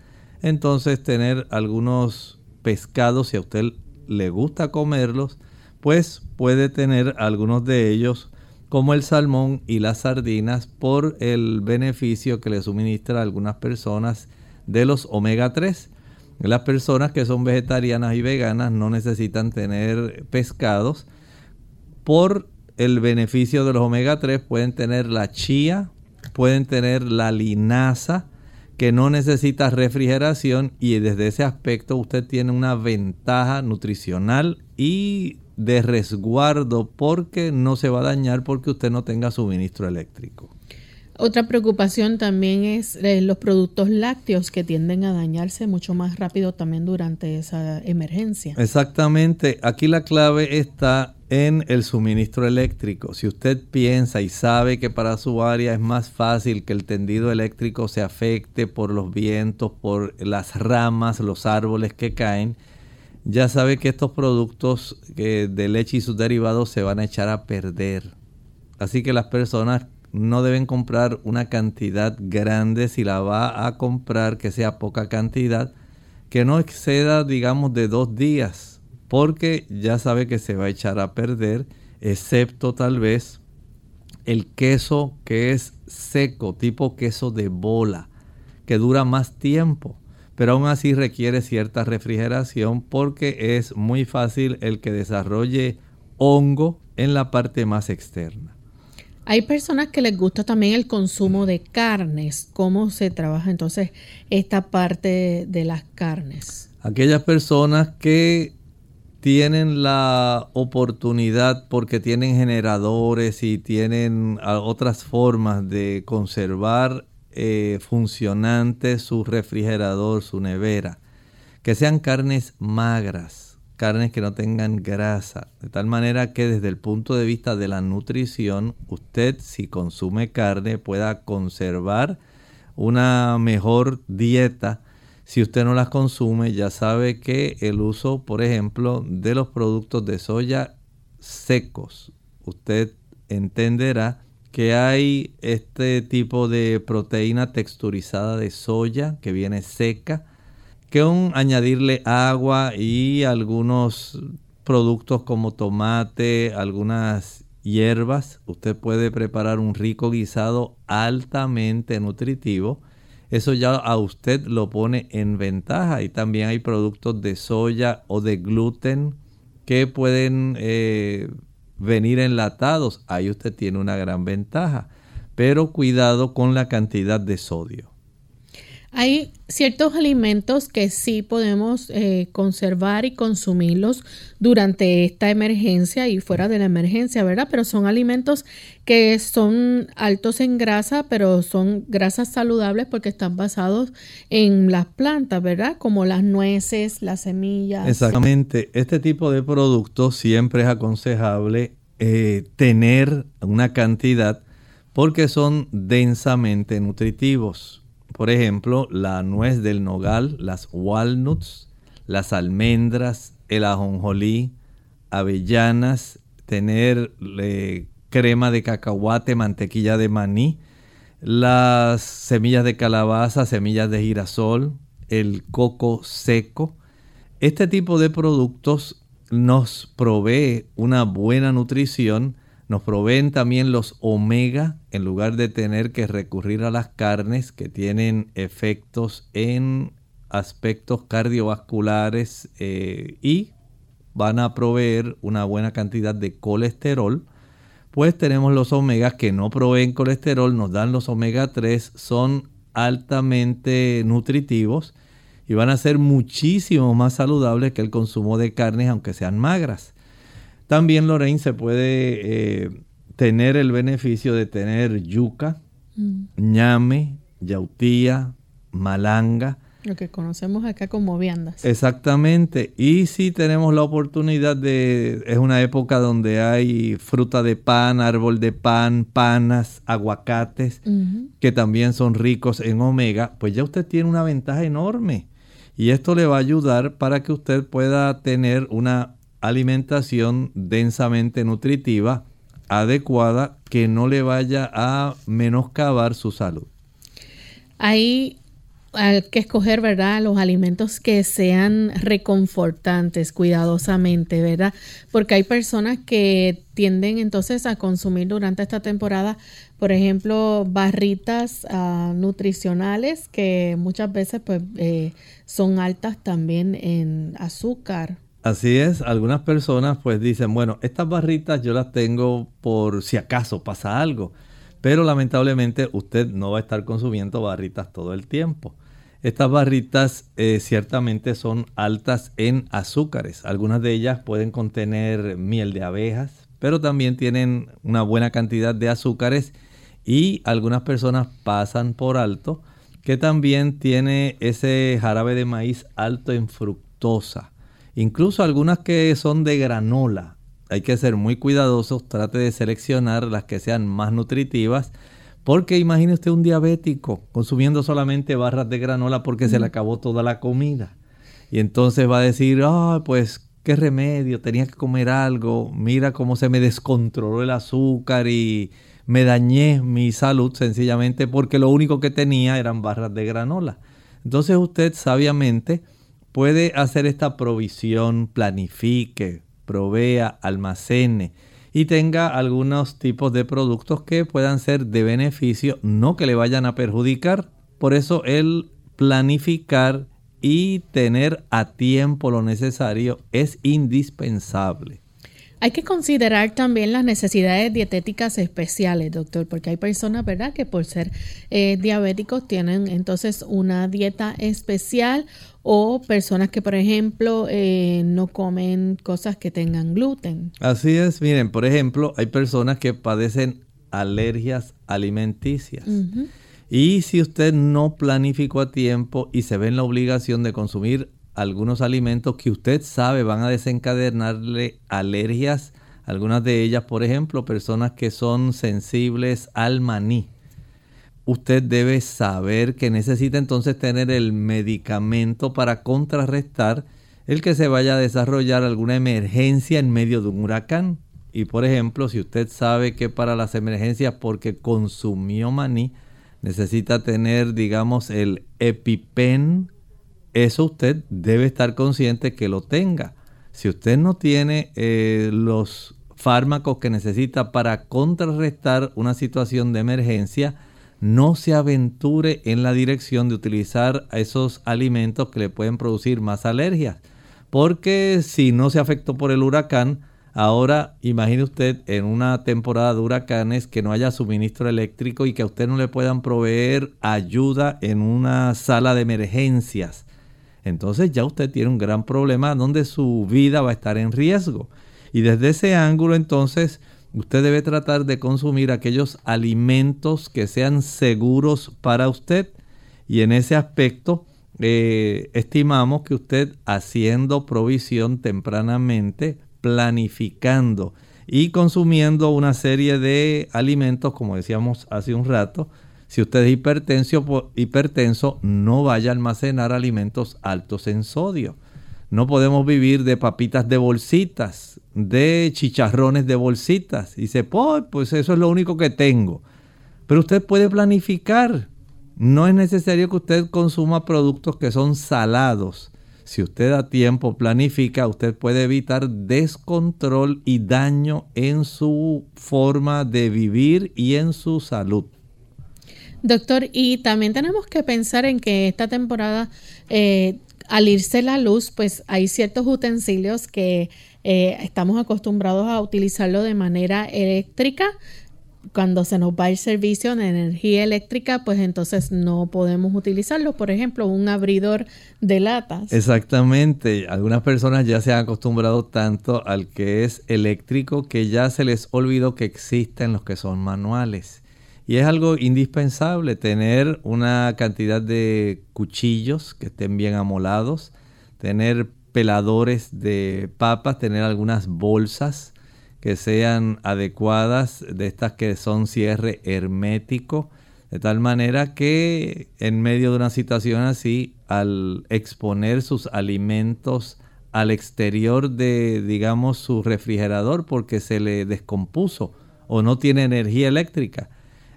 [SPEAKER 2] entonces tener algunos pescados, si a usted le gusta comerlos, pues puede tener algunos de ellos como el salmón y las sardinas por el beneficio que le suministra a algunas personas de los omega 3. Las personas que son vegetarianas y veganas no necesitan tener pescados. Por el beneficio de los omega 3 pueden tener la chía, pueden tener la linaza, que no necesita refrigeración y desde ese aspecto usted tiene una ventaja nutricional y de resguardo porque no se va a dañar porque usted no tenga suministro eléctrico.
[SPEAKER 1] Otra preocupación también es eh, los productos lácteos que tienden a dañarse mucho más rápido también durante esa emergencia.
[SPEAKER 2] Exactamente, aquí la clave está en el suministro eléctrico. Si usted piensa y sabe que para su área es más fácil que el tendido eléctrico se afecte por los vientos, por las ramas, los árboles que caen, ya sabe que estos productos de leche y sus derivados se van a echar a perder. Así que las personas no deben comprar una cantidad grande si la va a comprar que sea poca cantidad que no exceda digamos de dos días porque ya sabe que se va a echar a perder excepto tal vez el queso que es seco tipo queso de bola que dura más tiempo pero aún así requiere cierta refrigeración porque es muy fácil el que desarrolle hongo en la parte más externa
[SPEAKER 1] hay personas que les gusta también el consumo de carnes. ¿Cómo se trabaja entonces esta parte de las carnes?
[SPEAKER 2] Aquellas personas que tienen la oportunidad porque tienen generadores y tienen otras formas de conservar eh, funcionante su refrigerador, su nevera, que sean carnes magras carnes que no tengan grasa, de tal manera que desde el punto de vista de la nutrición, usted si consume carne pueda conservar una mejor dieta. Si usted no las consume, ya sabe que el uso, por ejemplo, de los productos de soya secos, usted entenderá que hay este tipo de proteína texturizada de soya que viene seca, que un añadirle agua y algunos productos como tomate, algunas hierbas, usted puede preparar un rico guisado altamente nutritivo. Eso ya a usted lo pone en ventaja. Y también hay productos de soya o de gluten que pueden eh, venir enlatados. Ahí usted tiene una gran ventaja. Pero cuidado con la cantidad de sodio.
[SPEAKER 1] Hay ciertos alimentos que sí podemos eh, conservar y consumirlos durante esta emergencia y fuera de la emergencia, ¿verdad? Pero son alimentos que son altos en grasa, pero son grasas saludables porque están basados en las plantas, ¿verdad? Como las nueces, las semillas.
[SPEAKER 2] Exactamente. Este tipo de productos siempre es aconsejable eh, tener una cantidad porque son densamente nutritivos por ejemplo, la nuez del nogal, las walnuts, las almendras, el ajonjolí, avellanas, tener crema de cacahuate, mantequilla de maní, las semillas de calabaza, semillas de girasol, el coco seco. Este tipo de productos nos provee una buena nutrición nos proveen también los omega en lugar de tener que recurrir a las carnes que tienen efectos en aspectos cardiovasculares eh, y van a proveer una buena cantidad de colesterol. Pues tenemos los omegas que no proveen colesterol, nos dan los omega 3, son altamente nutritivos y van a ser muchísimo más saludables que el consumo de carnes aunque sean magras. También Lorraine se puede eh, tener el beneficio de tener yuca, mm. ñame, yautía, malanga.
[SPEAKER 1] Lo que conocemos acá como viandas.
[SPEAKER 2] Exactamente. Y si tenemos la oportunidad de, es una época donde hay fruta de pan, árbol de pan, panas, aguacates, que también son ricos en omega, pues ya usted tiene una ventaja enorme. Y esto le va a ayudar para que usted pueda tener una alimentación densamente nutritiva, adecuada, que no le vaya a menoscabar su salud.
[SPEAKER 1] Hay que escoger, ¿verdad? Los alimentos que sean reconfortantes cuidadosamente, ¿verdad? Porque hay personas que tienden entonces a consumir durante esta temporada, por ejemplo, barritas uh, nutricionales que muchas veces pues eh, son altas también en azúcar.
[SPEAKER 2] Así es, algunas personas pues dicen, bueno, estas barritas yo las tengo por si acaso pasa algo. Pero lamentablemente usted no va a estar consumiendo barritas todo el tiempo. Estas barritas eh, ciertamente son altas en azúcares. Algunas de ellas pueden contener miel de abejas, pero también tienen una buena cantidad de azúcares y algunas personas pasan por alto que también tiene ese jarabe de maíz alto en fructosa. Incluso algunas que son de granola hay que ser muy cuidadosos, trate de seleccionar las que sean más nutritivas, porque imagine usted un diabético consumiendo solamente barras de granola porque se le acabó toda la comida. Y entonces va a decir, ah, pues qué remedio, tenía que comer algo, mira cómo se me descontroló el azúcar y me dañé mi salud sencillamente porque lo único que tenía eran barras de granola. Entonces usted sabiamente puede hacer esta provisión, planifique, provea, almacene y tenga algunos tipos de productos que puedan ser de beneficio, no que le vayan a perjudicar. Por eso el planificar y tener a tiempo lo necesario es indispensable.
[SPEAKER 1] Hay que considerar también las necesidades dietéticas especiales, doctor, porque hay personas, ¿verdad?, que por ser eh, diabéticos tienen entonces una dieta especial o personas que, por ejemplo, eh, no comen cosas que tengan gluten.
[SPEAKER 2] Así es, miren, por ejemplo, hay personas que padecen alergias alimenticias. Y si usted no planificó a tiempo y se ve en la obligación de consumir algunos alimentos que usted sabe van a desencadenarle alergias, algunas de ellas, por ejemplo, personas que son sensibles al maní. Usted debe saber que necesita entonces tener el medicamento para contrarrestar el que se vaya a desarrollar alguna emergencia en medio de un huracán. Y por ejemplo, si usted sabe que para las emergencias porque consumió maní, necesita tener, digamos, el EpiPen eso usted debe estar consciente que lo tenga. Si usted no tiene eh, los fármacos que necesita para contrarrestar una situación de emergencia, no se aventure en la dirección de utilizar esos alimentos que le pueden producir más alergias. Porque si no se afectó por el huracán, ahora imagine usted en una temporada de huracanes que no haya suministro eléctrico y que a usted no le puedan proveer ayuda en una sala de emergencias entonces ya usted tiene un gran problema donde su vida va a estar en riesgo. Y desde ese ángulo entonces usted debe tratar de consumir aquellos alimentos que sean seguros para usted. Y en ese aspecto eh, estimamos que usted haciendo provisión tempranamente, planificando y consumiendo una serie de alimentos, como decíamos hace un rato, si usted es hipertenso, no vaya a almacenar alimentos altos en sodio. No podemos vivir de papitas de bolsitas, de chicharrones de bolsitas. Y dice, pues, pues eso es lo único que tengo. Pero usted puede planificar. No es necesario que usted consuma productos que son salados. Si usted a tiempo planifica, usted puede evitar descontrol y daño en su forma de vivir y en su salud.
[SPEAKER 1] Doctor, y también tenemos que pensar en que esta temporada, eh, al irse la luz, pues hay ciertos utensilios que eh, estamos acostumbrados a utilizarlo de manera eléctrica. Cuando se nos va el servicio de energía eléctrica, pues entonces no podemos utilizarlo. Por ejemplo, un abridor de latas.
[SPEAKER 2] Exactamente. Algunas personas ya se han acostumbrado tanto al que es eléctrico que ya se les olvidó que existen los que son manuales. Y es algo indispensable tener una cantidad de cuchillos que estén bien amolados, tener peladores de papas, tener algunas bolsas que sean adecuadas, de estas que son cierre hermético, de tal manera que en medio de una situación así, al exponer sus alimentos al exterior de, digamos, su refrigerador porque se le descompuso o no tiene energía eléctrica,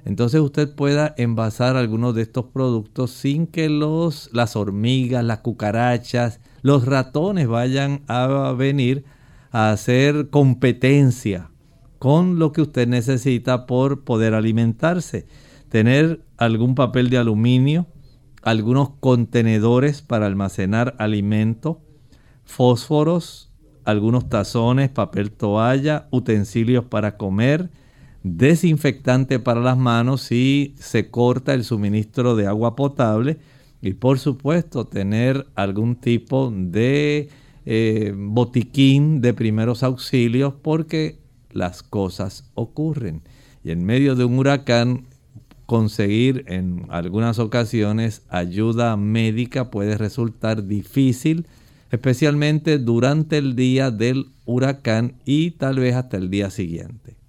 [SPEAKER 2] entonces usted pueda envasar algunos de estos productos sin que los, las hormigas, las cucarachas, los ratones vayan a venir a hacer competencia con lo que usted necesita por poder alimentarse. Tener algún papel de aluminio, algunos contenedores para almacenar alimento, fósforos, algunos tazones, papel toalla, utensilios para comer, desinfectante para las manos si se corta el suministro de agua potable y por supuesto tener algún tipo de eh, botiquín de primeros auxilios porque las cosas ocurren. Y en medio de un huracán conseguir en algunas ocasiones ayuda médica puede resultar difícil, especialmente durante el día del huracán y tal vez hasta el día siguiente.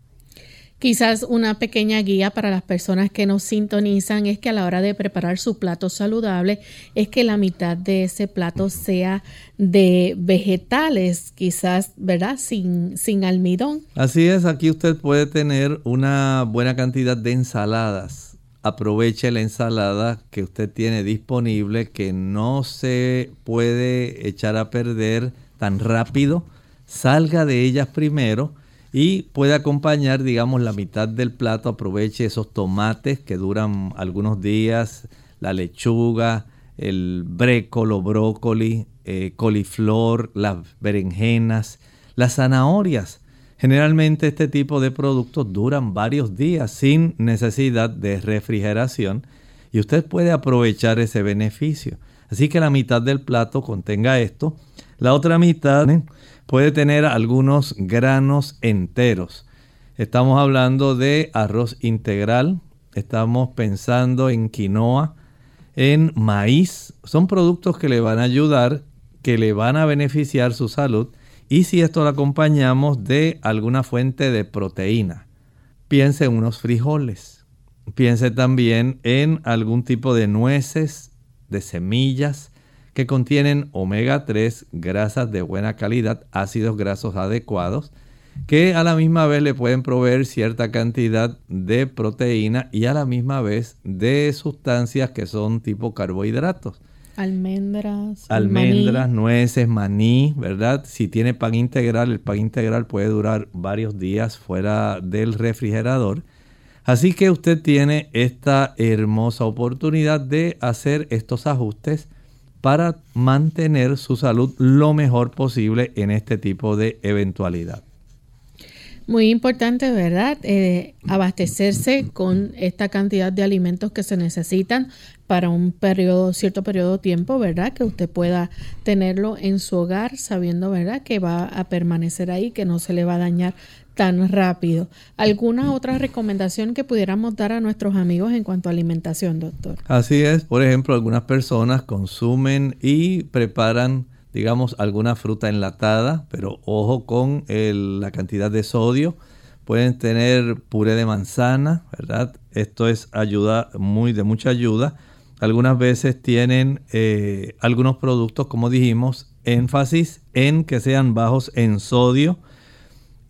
[SPEAKER 1] Quizás una pequeña guía para las personas que nos sintonizan es que a la hora de preparar su plato saludable es que la mitad de ese plato sea de vegetales, quizás, ¿verdad? Sin, sin almidón.
[SPEAKER 2] Así es, aquí usted puede tener una buena cantidad de ensaladas. Aproveche la ensalada que usted tiene disponible, que no se puede echar a perder tan rápido. Salga de ellas primero y puede acompañar, digamos, la mitad del plato. Aproveche esos tomates que duran algunos días, la lechuga, el brécolo, brócoli, eh, coliflor, las berenjenas, las zanahorias. Generalmente este tipo de productos duran varios días sin necesidad de refrigeración y usted puede aprovechar ese beneficio. Así que la mitad del plato contenga esto. La otra mitad puede tener algunos granos enteros. Estamos hablando de arroz integral, estamos pensando en quinoa, en maíz. Son productos que le van a ayudar, que le van a beneficiar su salud. Y si esto lo acompañamos de alguna fuente de proteína, piense en unos frijoles. Piense también en algún tipo de nueces, de semillas, que contienen omega 3, grasas de buena calidad, ácidos grasos adecuados, que a la misma vez le pueden proveer cierta cantidad de proteína y a la misma vez de sustancias que son tipo carbohidratos.
[SPEAKER 1] Almendras.
[SPEAKER 2] Almendras, nueces, maní, ¿verdad? Si tiene pan integral, el pan integral puede durar varios días fuera del refrigerador. Así que usted tiene esta hermosa oportunidad de hacer estos ajustes para mantener su salud lo mejor posible en este tipo de eventualidad.
[SPEAKER 1] Muy importante, ¿verdad? Eh, abastecerse con esta cantidad de alimentos que se necesitan para un periodo, cierto periodo de tiempo, ¿verdad? Que usted pueda tenerlo en su hogar sabiendo, ¿verdad? Que va a permanecer ahí, que no se le va a dañar tan rápido. ¿Alguna otra recomendación que pudiéramos dar a nuestros amigos en cuanto a alimentación, doctor?
[SPEAKER 2] Así es, por ejemplo, algunas personas consumen y preparan, digamos, alguna fruta enlatada, pero ojo con la cantidad de sodio. Pueden tener puré de manzana, ¿verdad? Esto es ayuda, muy de mucha ayuda. Algunas veces tienen eh, algunos productos, como dijimos, énfasis en que sean bajos en sodio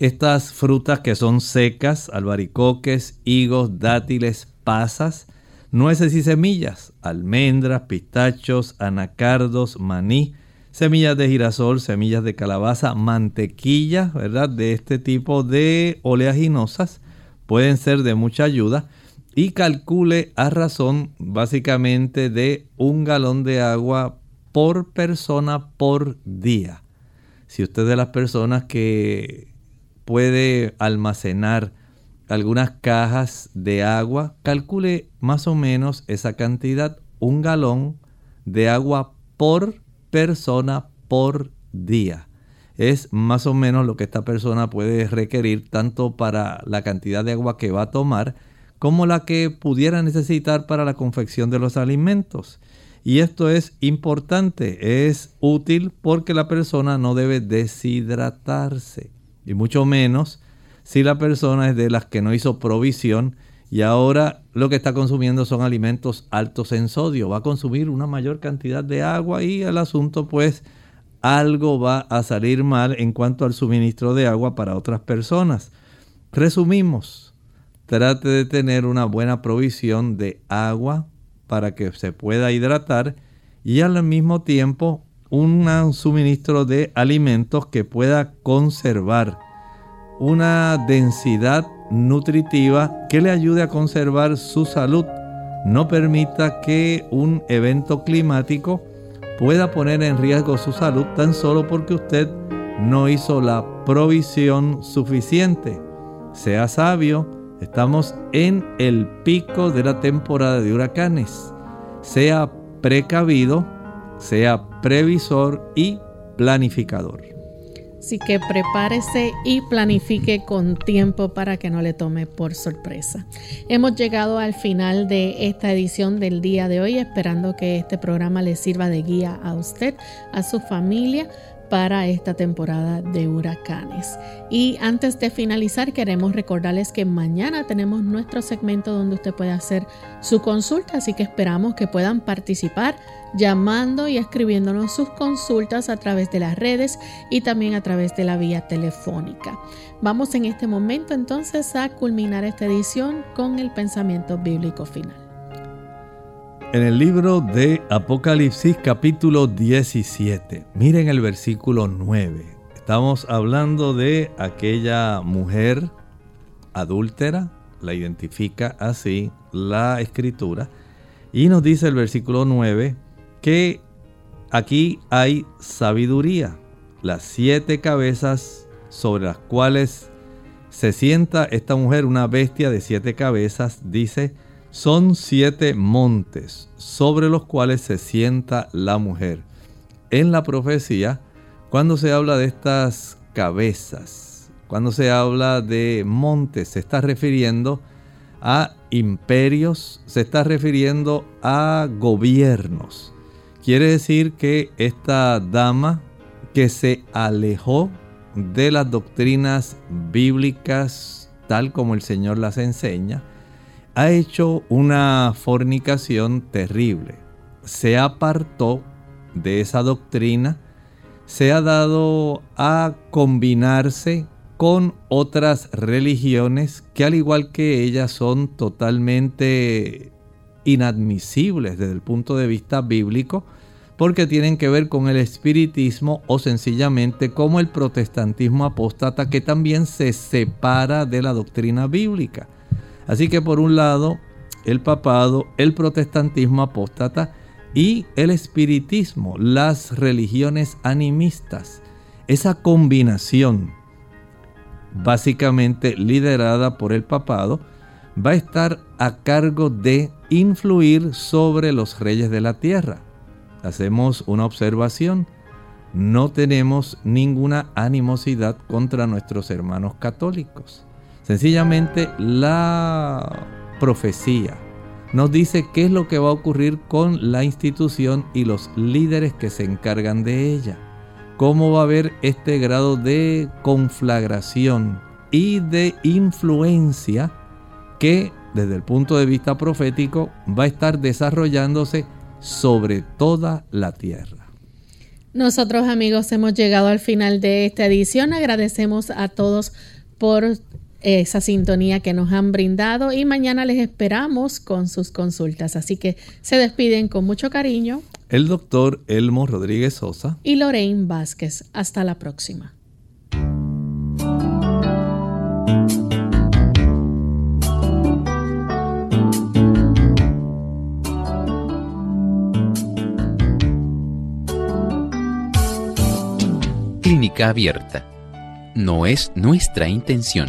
[SPEAKER 2] estas frutas que son secas, albaricoques, higos, dátiles, pasas, nueces y semillas, almendras, pistachos, anacardos, maní, semillas de girasol, semillas de calabaza, mantequilla, ¿verdad? De este tipo de oleaginosas pueden ser de mucha ayuda y calcule a razón básicamente de un galón de agua por persona por día. Si usted es de las personas que puede almacenar algunas cajas de agua, calcule más o menos esa cantidad, un galón de agua por persona por día. Es más o menos lo que esta persona puede requerir tanto para la cantidad de agua que va a tomar como la que pudiera necesitar para la confección de los alimentos. Y esto es importante, es útil porque la persona no debe deshidratarse y mucho menos si la persona es de las que no hizo provisión y ahora lo que está consumiendo son alimentos altos en sodio. Va a consumir una mayor cantidad de agua y el asunto pues algo va a salir mal en cuanto al suministro de agua para otras personas. Resumimos, trate de tener una buena provisión de agua para que se pueda hidratar y al mismo tiempo un suministro de alimentos que pueda conservar una densidad nutritiva que le ayude a conservar su salud. No permita que un evento climático pueda poner en riesgo su salud tan solo porque usted no hizo la provisión suficiente. Sea sabio, estamos en el pico de la temporada de huracanes. Sea precavido, sea previsor y planificador.
[SPEAKER 1] Así que prepárese y planifique con tiempo para que no le tome por sorpresa. Hemos llegado al final de esta edición del día de hoy, esperando que este programa le sirva de guía a usted, a su familia para esta temporada de huracanes. Y antes de finalizar, queremos recordarles que mañana tenemos nuestro segmento donde usted puede hacer su consulta, así que esperamos que puedan participar llamando y escribiéndonos sus consultas a través de las redes y también a través de la vía telefónica. Vamos en este momento entonces a culminar esta edición con el pensamiento bíblico final.
[SPEAKER 2] En el libro de Apocalipsis capítulo 17, miren el versículo 9. Estamos hablando de aquella mujer adúltera, la identifica así la escritura, y nos dice el versículo 9 que aquí hay sabiduría, las siete cabezas sobre las cuales se sienta esta mujer, una bestia de siete cabezas, dice, son siete montes sobre los cuales se sienta la mujer. En la profecía, cuando se habla de estas cabezas, cuando se habla de montes, se está refiriendo a imperios, se está refiriendo a gobiernos. Quiere decir que esta dama que se alejó de las doctrinas bíblicas tal como el Señor las enseña, ha hecho una fornicación terrible. Se apartó de esa doctrina, se ha dado a combinarse con otras religiones que al igual que ella son totalmente inadmisibles desde el punto de vista bíblico porque tienen que ver con el espiritismo o sencillamente como el protestantismo apóstata que también se separa de la doctrina bíblica. Así que por un lado, el papado, el protestantismo apóstata y el espiritismo, las religiones animistas. Esa combinación, básicamente liderada por el papado, va a estar a cargo de influir sobre los reyes de la tierra. Hacemos una observación. No tenemos ninguna animosidad contra nuestros hermanos católicos. Sencillamente la profecía nos dice qué es lo que va a ocurrir con la institución y los líderes que se encargan de ella. Cómo va a haber este grado de conflagración y de influencia que desde el punto de vista profético va a estar desarrollándose sobre toda la tierra.
[SPEAKER 1] Nosotros amigos hemos llegado al final de esta edición. Agradecemos a todos por esa sintonía que nos han brindado y mañana les esperamos con sus consultas. Así que se despiden con mucho cariño.
[SPEAKER 2] El doctor Elmo Rodríguez Sosa
[SPEAKER 1] y Lorraine Vázquez. Hasta la próxima.
[SPEAKER 9] Clínica abierta. No es nuestra intención